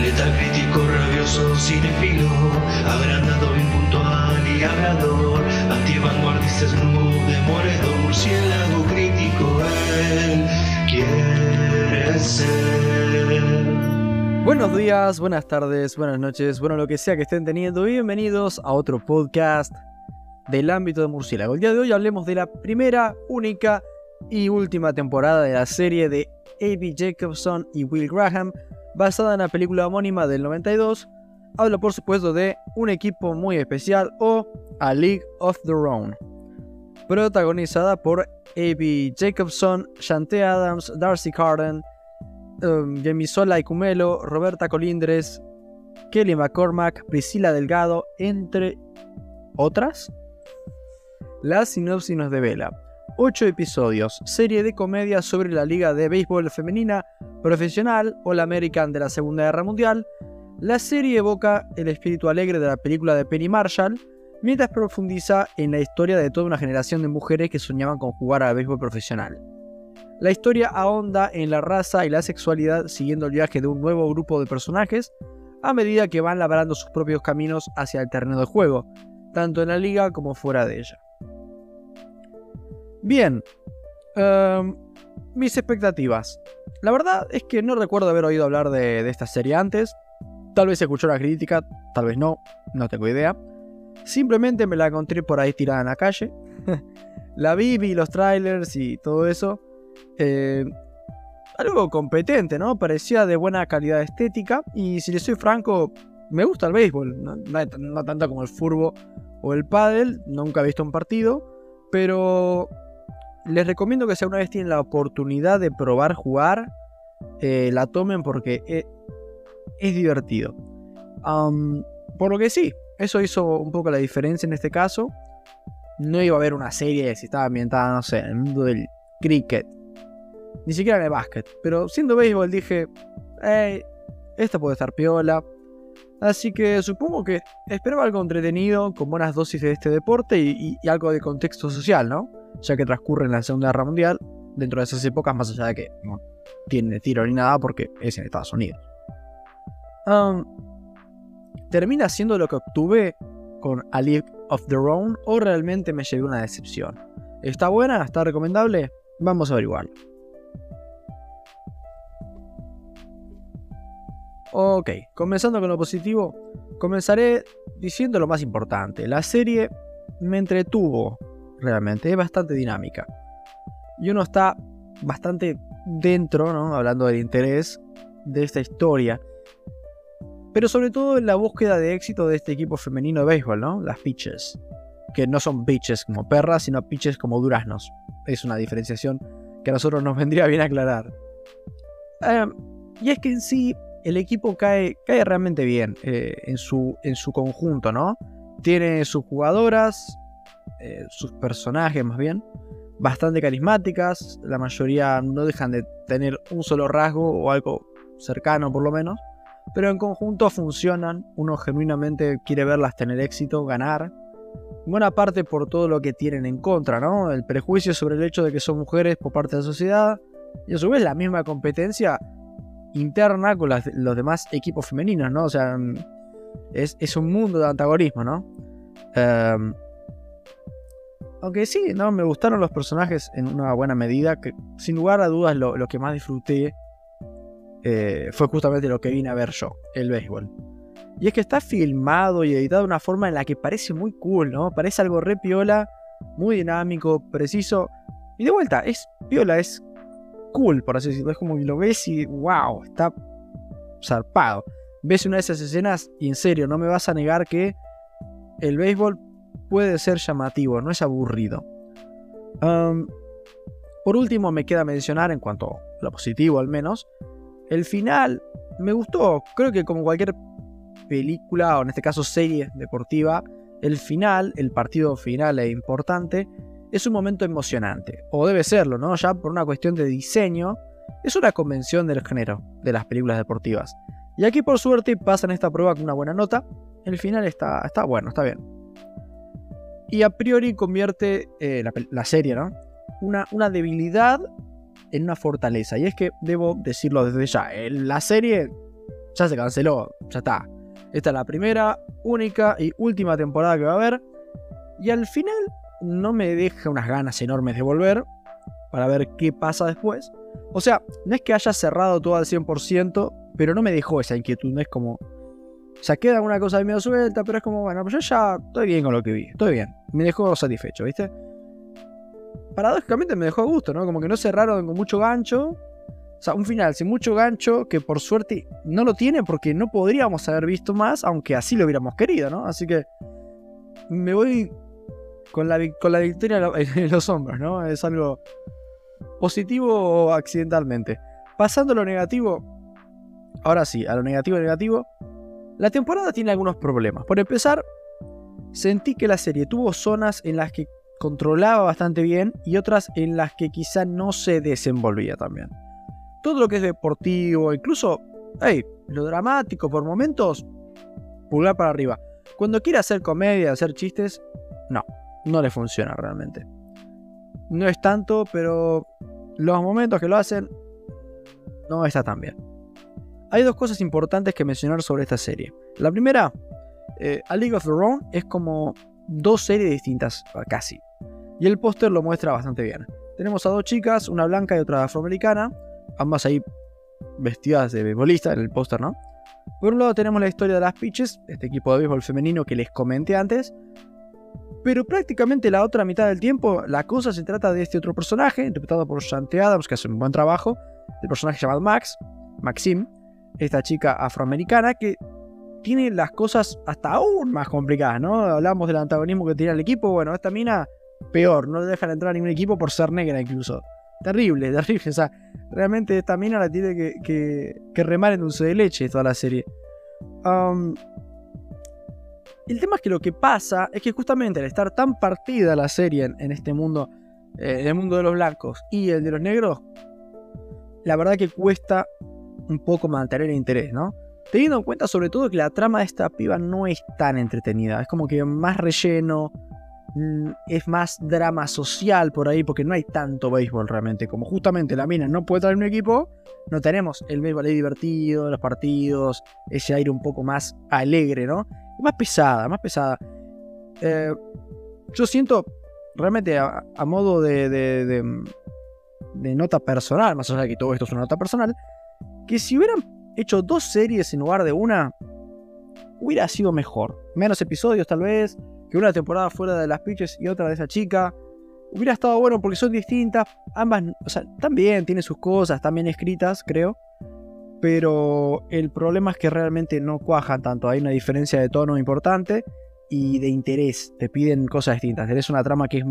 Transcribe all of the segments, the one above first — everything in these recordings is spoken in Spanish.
Letal crítico, rabioso, cinefilo, agrandado, impuntual y hablador, antivanguardista, snoop, demoledor, murciélago crítico, él quiere ser. Buenos días, buenas tardes, buenas noches, bueno, lo que sea que estén teniendo, bienvenidos a otro podcast del ámbito de Murciélago. El día de hoy hablemos de la primera, única y última temporada de la serie de A.B. Jacobson y Will Graham, basada en la película homónima del 92. Habla por supuesto de un equipo muy especial o A League of Their Own, protagonizada por A.B. Jacobson, Shantae Adams, Darcy Carden, um, Yemisola Icumelo, Roberta Colindres, Kelly McCormack, Priscila Delgado, entre otras. La sinopsis nos devela 8 episodios, serie de comedia sobre la liga de béisbol femenina profesional o la American de la Segunda Guerra Mundial. La serie evoca el espíritu alegre de la película de Penny Marshall, mientras profundiza en la historia de toda una generación de mujeres que soñaban con jugar al béisbol profesional. La historia ahonda en la raza y la sexualidad siguiendo el viaje de un nuevo grupo de personajes a medida que van labrando sus propios caminos hacia el terreno de juego, tanto en la liga como fuera de ella. Bien, em, mis expectativas. La verdad es que no recuerdo haber oído hablar de, esta serie antes. Tal vez escuchó la crítica, tal vez no, no tengo idea. Simplemente me la encontré por ahí tirada en la calle. la vi, vi los trailers y todo eso. Eh, algo competente, ¿no? Parecía de buena calidad estética. Y si le soy franco, me gusta el béisbol. No tanto como el furbo o el pádel. Nunca he visto un partido. Pero les recomiendo que si alguna vez tienen la oportunidad de probar jugar, eh, la tomen porque e- es, divertido. Por lo que sí, eso hizo un poco la diferencia en este caso. No iba a haber una serie si estaba ambientada, no sé, en el mundo del cricket. Ni siquiera en el básquet. Pero siendo béisbol dije, hey, esta puede estar piola. Así que supongo que esperaba algo entretenido, con buenas dosis de este deporte y, algo de contexto social, ¿no? Ya que transcurre en la Segunda Guerra Mundial, dentro de esas épocas, más allá de que no tiene tiro ni nada, porque es en Estados Unidos. ¿Termina siendo lo que obtuve con A League of Their Own o realmente me llevé una decepción? ¿Está buena? ¿Está recomendable? Vamos a averiguarlo. Ok, comenzando con lo positivo, comenzaré diciendo lo más importante. La serie me entretuvo, realmente, es bastante dinámica. Y uno está bastante dentro, ¿no? Hablando del interés de esta historia. Pero sobre todo en la búsqueda de éxito de este equipo femenino de béisbol, ¿no? Las pitches. Que no son pitches como perras, sino pitches como duraznos. Es una diferenciación que a nosotros nos vendría bien aclarar. Eh, y es que en sí el equipo cae, cae realmente bien eh, en, su, en su conjunto, ¿no? Tiene sus jugadoras, eh, sus personajes más bien, bastante carismáticas. La mayoría no dejan de tener un solo rasgo o algo cercano por lo menos. Pero en conjunto funcionan. Uno genuinamente quiere verlas tener éxito, ganar. Buena parte por todo lo que tienen en contra, ¿no? El prejuicio sobre el hecho de que son mujeres por parte de la sociedad. Y a su vez la misma competencia interna con los demás equipos femeninos, ¿no? O sea, mm, es, un mundo de antagonismo, ¿no? Em, aunque sí, ¿no? Me gustaron los personajes en una buena medida, que sin lugar a dudas lo, lo que más disfruté eh, fue justamente lo que vine a ver yo, el béisbol. Y es que está filmado y editado de una forma en la que parece muy cool, ¿no? Parece algo re piola, muy dinámico, preciso. Y de vuelta, es piola, es cool, por así decirlo. Es como lo ves y wow, está zarpado. Ves una de esas escenas y en serio, no me vas a negar que el béisbol puede ser llamativo, no es aburrido. Por último, me queda mencionar, en cuanto a lo positivo al menos, el final me gustó. Creo que como cualquier película, o en este caso serie deportiva, el final, el partido final e importante, es un momento emocionante. O debe serlo, ¿no? Ya por una cuestión de diseño, es una convención del género de las películas deportivas. Y aquí por suerte pasan esta prueba con una buena nota. El final está, está bueno, está bien. Y a priori convierte eh, la, la serie, ¿no? Una, una debilidad en una fortaleza. Y es que debo decirlo desde ya. eh, La serie ya se canceló, ya está. Esta es la primera, única y última temporada que va a haber. Y al final no me deja unas ganas enormes de volver para ver qué pasa después. O sea, no es que haya cerrado todo al 100%, pero no me dejó esa inquietud, no es como... O sea, queda alguna cosa de medio suelta, pero es como, bueno, pues yo ya estoy bien con lo que vi, estoy bien. Me dejó satisfecho, ¿viste? Paradójicamente me dejó a gusto, ¿no? Como que no cerraron con mucho gancho. O sea, un final sin mucho gancho que por suerte no lo tiene porque no podríamos haber visto más, aunque así lo hubiéramos querido, ¿no? Así que me voy con la, con la victoria en los hombros, ¿no? Es algo positivo accidentalmente. Pasando a lo negativo, ahora sí, a lo negativo negativo, la temporada tiene algunos problemas. Por empezar, sentí que la serie tuvo zonas en las que controlaba bastante bien y otras en las que quizá no se desenvolvía también. Todo lo que es deportivo, incluso, hey, lo dramático por momentos, pulgar para arriba. Cuando quiere hacer comedia, hacer chistes, no, no le funciona realmente. No es tanto, pero los momentos que lo hacen no está tan bien. Hay dos cosas importantes que mencionar sobre esta serie. La primera, eh, A League of Their Own es como dos series distintas, casi. Y el póster lo muestra bastante bien. Tenemos a dos chicas, una blanca y otra afroamericana, ambas ahí vestidas de beisbolista en el póster, ¿no? Por un lado tenemos la historia de las Peaches, este equipo de béisbol femenino que les comenté antes, pero prácticamente la otra mitad del tiempo, la cosa se trata de este otro personaje, interpretado por Shanti Adams, que hace un buen trabajo. El personaje llamado Max, Maxim, esta chica afroamericana que tiene las cosas hasta aún más complicadas, ¿no? Hablamos del antagonismo que tiene el equipo. Bueno, esta mina, peor, no le dejan entrar a ningún equipo por ser negra incluso. Terrible, terrible. O sea, realmente esta mina la tiene que, que, remar en dulce de leche toda la serie. Um, el tema es que lo que pasa es que justamente al estar tan partida la serie en, este mundo, eh, en el mundo de los blancos y el de los negros, la verdad que cuesta un poco mantener el interés, ¿no? Teniendo en cuenta sobre todo que la trama de esta piba no es tan entretenida, es como que más relleno, mm, es más drama social por ahí, porque no hay tanto béisbol realmente. Como justamente la mina no puede traer un equipo, no tenemos el béisbol ahí divertido, los partidos, ese aire un poco más alegre, ¿no? Más pesada, más pesada. Eh, yo siento realmente a, modo de, de, nota personal, más allá de que todo esto es una nota personal, que si hubieran hecho dos series en lugar de una, hubiera sido mejor. Menos episodios tal vez, que una temporada fuera de las pitches y otra de esa chica. Hubiera estado bueno porque son distintas, ambas, o sea, también tiene sus cosas, también escritas, creo pero el problema es que realmente no cuajan tanto. Hay una diferencia de tono importante y de interés. Te piden cosas distintas. Tenés una trama que es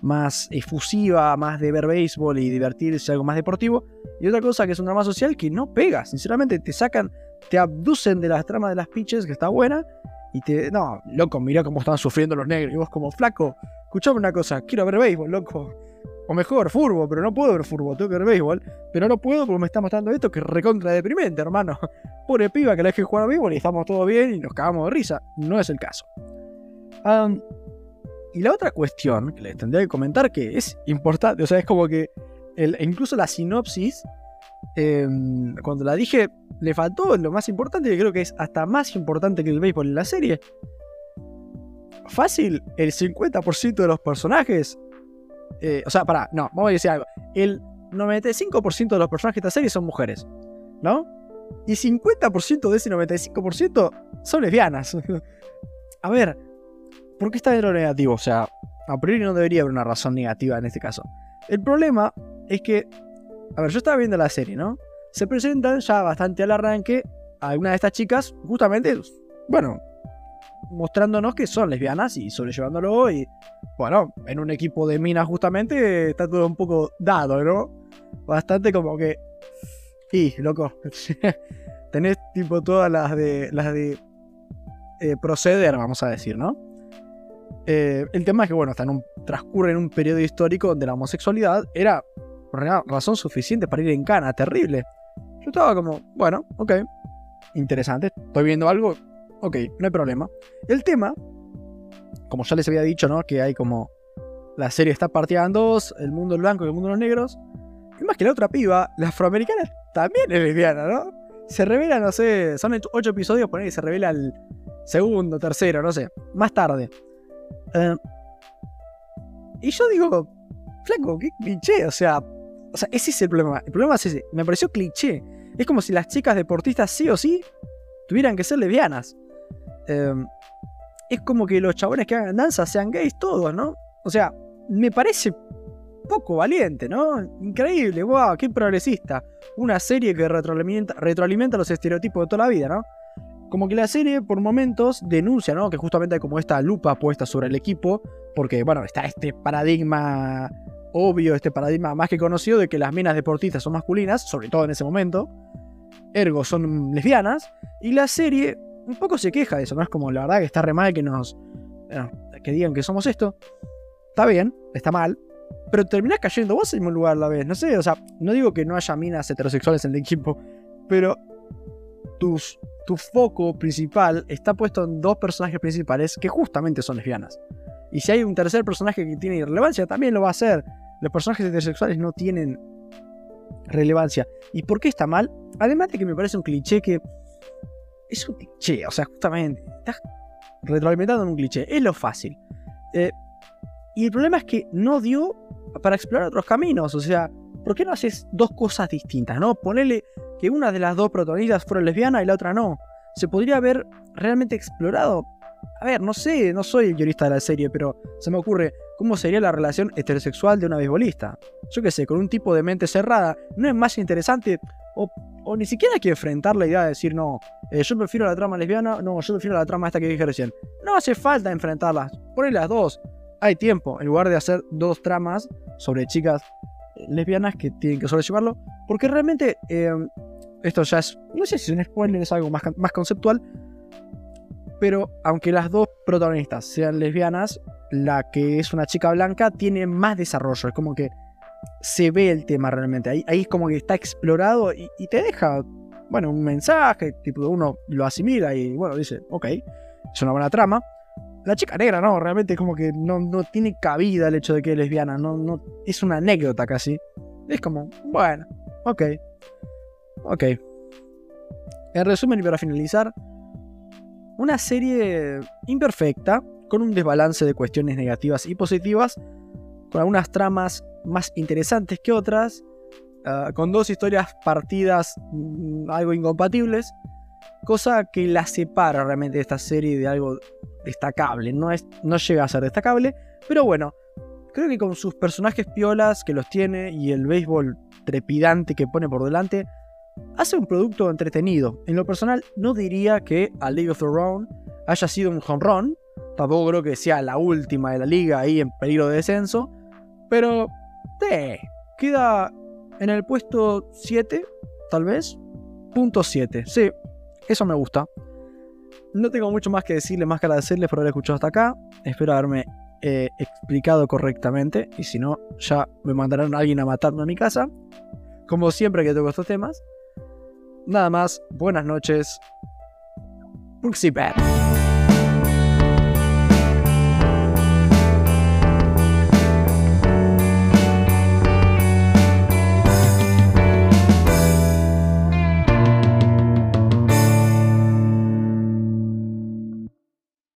más efusiva, más de ver béisbol y divertirse, algo más deportivo. Y otra cosa que es una trama social que no pega. Sinceramente, te sacan, te abducen de las tramas de las pitches, que está buena. Y te. No, loco, mira cómo están sufriendo los negros. Y vos, como flaco, escuchame una cosa, quiero ver béisbol, loco. O mejor, furbo, pero no puedo ver furbo, tengo que ver béisbol. Pero no puedo porque me está matando esto que es recontra deprimente, hermano. Pobre piba que la deje jugar a béisbol y estamos todos bien y nos cagamos de risa. No es el caso. y la otra cuestión que les tendría que comentar que es importante, o sea, es como que incluso la sinopsis, em, cuando la dije, le faltó lo más importante, que creo que es hasta más importante que el béisbol en la serie. Fácil, el 50% de los personajes eh, o sea, pará, no, vamos a decir algo. El 95% de los personajes de esta serie son mujeres, ¿no? Y 50% de ese 95% son lesbianas. a ver, ¿por qué está en lo negativo? O sea, a priori no debería haber una razón negativa en este caso. El problema es que, a ver, yo estaba viendo la serie, ¿no? Se presentan ya bastante al arranque algunas de estas chicas, justamente, bueno, mostrándonos que son lesbianas y sobrellevándolo. Y bueno, en un equipo de minas, justamente, está todo un poco dado, ¿no? Bastante como que. Y, loco. Tenés tipo todas las de. las de. Eh, proceder, vamos a decir, ¿no? Eh, el tema es que, bueno, un, transcurre en un periodo histórico donde la homosexualidad era razón suficiente para ir en cana, terrible. Yo estaba como, bueno, ok, interesante, estoy viendo algo Ok, no hay problema. El tema, como ya les había dicho, ¿no? Que hay como. La serie está partida en dos: el mundo blanco y el mundo de los negros. Y más que la otra piba, la afroamericana también es lesbiana, ¿no? Se revela, no sé, son ocho episodios, poner y se revela el segundo, tercero, no sé, más tarde. Eh, y yo digo, flaco, qué cliché, o sea, o sea, ese es el problema. El problema es ese, me pareció cliché. Es como si las chicas deportistas sí o sí tuvieran que ser lesbianas. Eh, es como que los chabones que hagan danza sean gays todos, ¿no? O sea, me parece poco valiente, ¿no? Increíble, wow, qué progresista. Una serie que retroalimenta, retroalimenta los estereotipos de toda la vida, ¿no? Como que la serie por momentos denuncia, ¿no? Que justamente hay como esta lupa puesta sobre el equipo, porque, bueno, está este paradigma obvio, este paradigma más que conocido de que las minas deportistas son masculinas, sobre todo en ese momento, ergo son lesbianas, y la serie un poco se queja de eso, ¿no? Es como la verdad que está re mal que nos... que digan que somos esto. Está bien, está mal, pero terminás cayendo vos en un lugar a la vez. No sé, o sea, no digo que no haya minas heterosexuales en el equipo, pero tus, tu foco principal está puesto en dos personajes principales que justamente son lesbianas. Y si hay un tercer personaje que tiene relevancia, también lo va a hacer. Los personajes heterosexuales no tienen relevancia. ¿Y por qué está mal? Además de que me parece un cliché que. Es un cliché, o sea, justamente. Estás retroalimentando en un cliché. Es lo fácil. Eh, y el problema es que no dio para explorar otros caminos. O sea, ¿por qué no haces dos cosas distintas? ¿No? Ponerle que una de las dos protagonistas fuera lesbiana y la otra no. Se podría haber realmente explorado. A ver, no sé, no soy el guionista de la serie, pero se me ocurre cómo sería la relación heterosexual de una beisbolista. Yo qué sé, con un tipo de mente cerrada, ¿no es más interesante? O, ni siquiera hay que enfrentar la idea de decir, no, eh, yo prefiero la trama lesbiana, no, yo prefiero la trama esta que dije recién. No hace falta enfrentarlas, poner las dos hay tiempo, en lugar de hacer dos tramas sobre chicas lesbianas que tienen que sobrellevarlo, porque realmente eh, esto ya es, no sé si es un spoiler, es algo más, más conceptual, pero aunque las dos protagonistas sean lesbianas, la que es una chica blanca tiene más desarrollo, es como que se ve el tema realmente, ahí, ahí es como que está explorado y, te deja, bueno, un mensaje, tipo uno lo asimila y bueno, dice, ok, es una buena trama. La chica negra, no, realmente como que no, no tiene cabida el hecho de que es lesbiana, no, no, es una anécdota casi. Es como, bueno, ok, ok. En resumen y para finalizar, una serie imperfecta, con un desbalance de cuestiones negativas y positivas, con algunas tramas más interesantes que otras, ah, con dos historias partidas mm, algo incompatibles, cosa que la separa realmente de esta serie de algo destacable. No, es, no llega a ser destacable, pero bueno, creo que con sus personajes piolas que los tiene y el béisbol trepidante que pone por delante, hace un producto entretenido. En lo personal, no diría que a League of Thrones haya sido un run, tampoco creo que sea la última de la liga ahí en peligro de descenso, pero eh, queda en el puesto 7, tal vez. Punto 7, sí, eso me gusta. No tengo mucho más que decirles, más que agradecerles por haber escuchado hasta acá. Espero haberme eh, explicado correctamente. Y si no, ya me mandarán a alguien a matarme a mi casa. Como siempre que toco estos temas. Nada más, buenas noches. Bad.